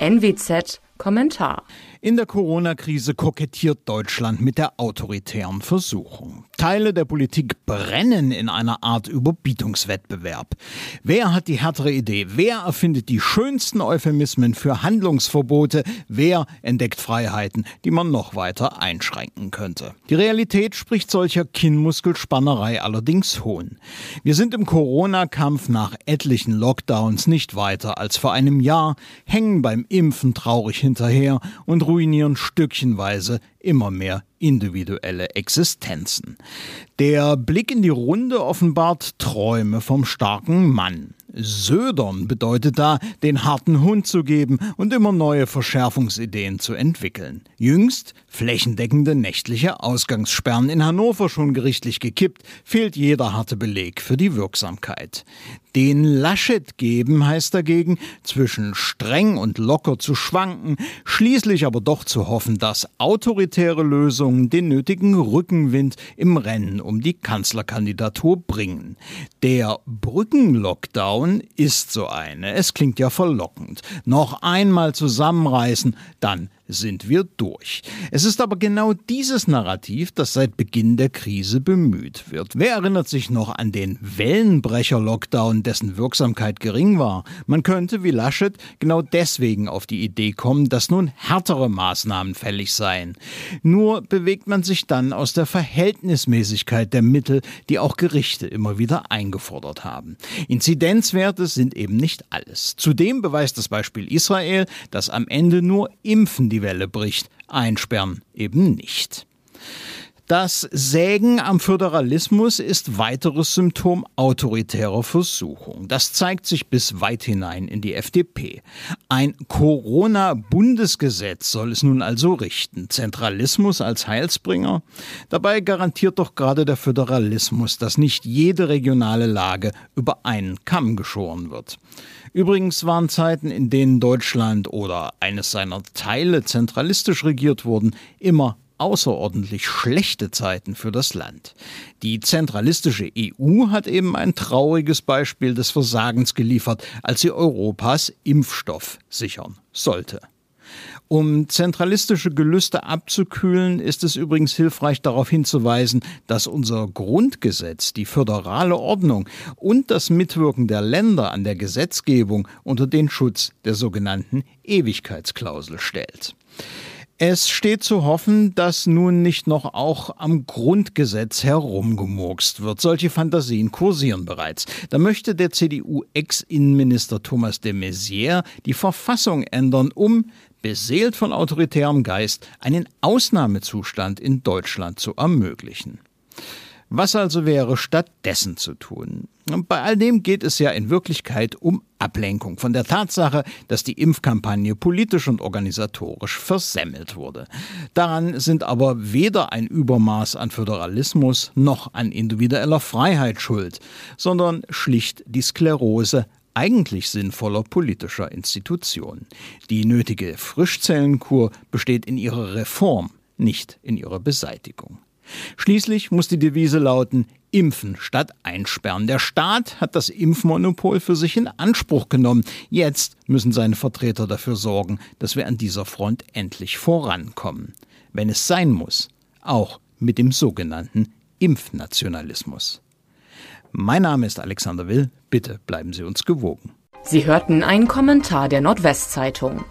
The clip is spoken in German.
NWZ Kommentar. In der Corona-Krise kokettiert Deutschland mit der autoritären Versuchung. Teile der Politik brennen in einer Art Überbietungswettbewerb. Wer hat die härtere Idee? Wer erfindet die schönsten Euphemismen für Handlungsverbote? Wer entdeckt Freiheiten, die man noch weiter einschränken könnte? Die Realität spricht solcher Kinnmuskelspannerei allerdings hohn. Wir sind im Corona-Kampf nach etlichen Lockdowns nicht weiter als vor einem Jahr, hängen beim Impfen traurig hinterher und ruinieren stückchenweise immer mehr individuelle Existenzen. Der Blick in die Runde offenbart Träume vom starken Mann. Södern bedeutet da, den harten Hund zu geben und immer neue Verschärfungsideen zu entwickeln. Jüngst flächendeckende nächtliche Ausgangssperren in Hannover schon gerichtlich gekippt, fehlt jeder harte Beleg für die Wirksamkeit. Den Laschet geben heißt dagegen, zwischen streng und locker zu schwanken, schließlich aber doch zu hoffen, dass autoritäre Lösungen den nötigen Rückenwind im Rennen um die Kanzlerkandidatur bringen. Der Brückenlockdown ist so eine. Es klingt ja verlockend. Noch einmal zusammenreißen, dann sind wir durch. Es ist aber genau dieses Narrativ, das seit Beginn der Krise bemüht wird. Wer erinnert sich noch an den Wellenbrecher-Lockdown, dessen Wirksamkeit gering war? Man könnte, wie Laschet, genau deswegen auf die Idee kommen, dass nun härtere Maßnahmen fällig seien. Nur bewegt man sich dann aus der Verhältnismäßigkeit der Mittel, die auch Gerichte immer wieder eingefordert haben. Inzidenzwerte sind eben nicht alles. Zudem beweist das Beispiel Israel, dass am Ende nur Impfen die die Welle bricht, einsperren eben nicht. Das Sägen am Föderalismus ist weiteres Symptom autoritärer Versuchung. Das zeigt sich bis weit hinein in die FDP. Ein Corona-Bundesgesetz soll es nun also richten. Zentralismus als Heilsbringer? Dabei garantiert doch gerade der Föderalismus, dass nicht jede regionale Lage über einen Kamm geschoren wird. Übrigens waren Zeiten, in denen Deutschland oder eines seiner Teile zentralistisch regiert wurden, immer außerordentlich schlechte Zeiten für das Land. Die zentralistische EU hat eben ein trauriges Beispiel des Versagens geliefert, als sie Europas Impfstoff sichern sollte. Um zentralistische Gelüste abzukühlen, ist es übrigens hilfreich darauf hinzuweisen, dass unser Grundgesetz, die föderale Ordnung und das Mitwirken der Länder an der Gesetzgebung unter den Schutz der sogenannten Ewigkeitsklausel stellt. Es steht zu hoffen, dass nun nicht noch auch am Grundgesetz herumgemurkst wird. Solche Fantasien kursieren bereits. Da möchte der CDU-Ex-Innenminister Thomas de Maizière die Verfassung ändern, um, beseelt von autoritärem Geist, einen Ausnahmezustand in Deutschland zu ermöglichen. Was also wäre stattdessen zu tun? Bei all dem geht es ja in Wirklichkeit um Ablenkung von der Tatsache, dass die Impfkampagne politisch und organisatorisch versemmelt wurde. Daran sind aber weder ein Übermaß an Föderalismus noch an individueller Freiheit schuld, sondern schlicht die Sklerose eigentlich sinnvoller politischer Institutionen. Die nötige Frischzellenkur besteht in ihrer Reform, nicht in ihrer Beseitigung. Schließlich muss die Devise lauten, impfen statt einsperren. Der Staat hat das Impfmonopol für sich in Anspruch genommen. Jetzt müssen seine Vertreter dafür sorgen, dass wir an dieser Front endlich vorankommen. Wenn es sein muss, auch mit dem sogenannten Impfnationalismus. Mein Name ist Alexander Will. Bitte bleiben Sie uns gewogen. Sie hörten einen Kommentar der Nordwestzeitung.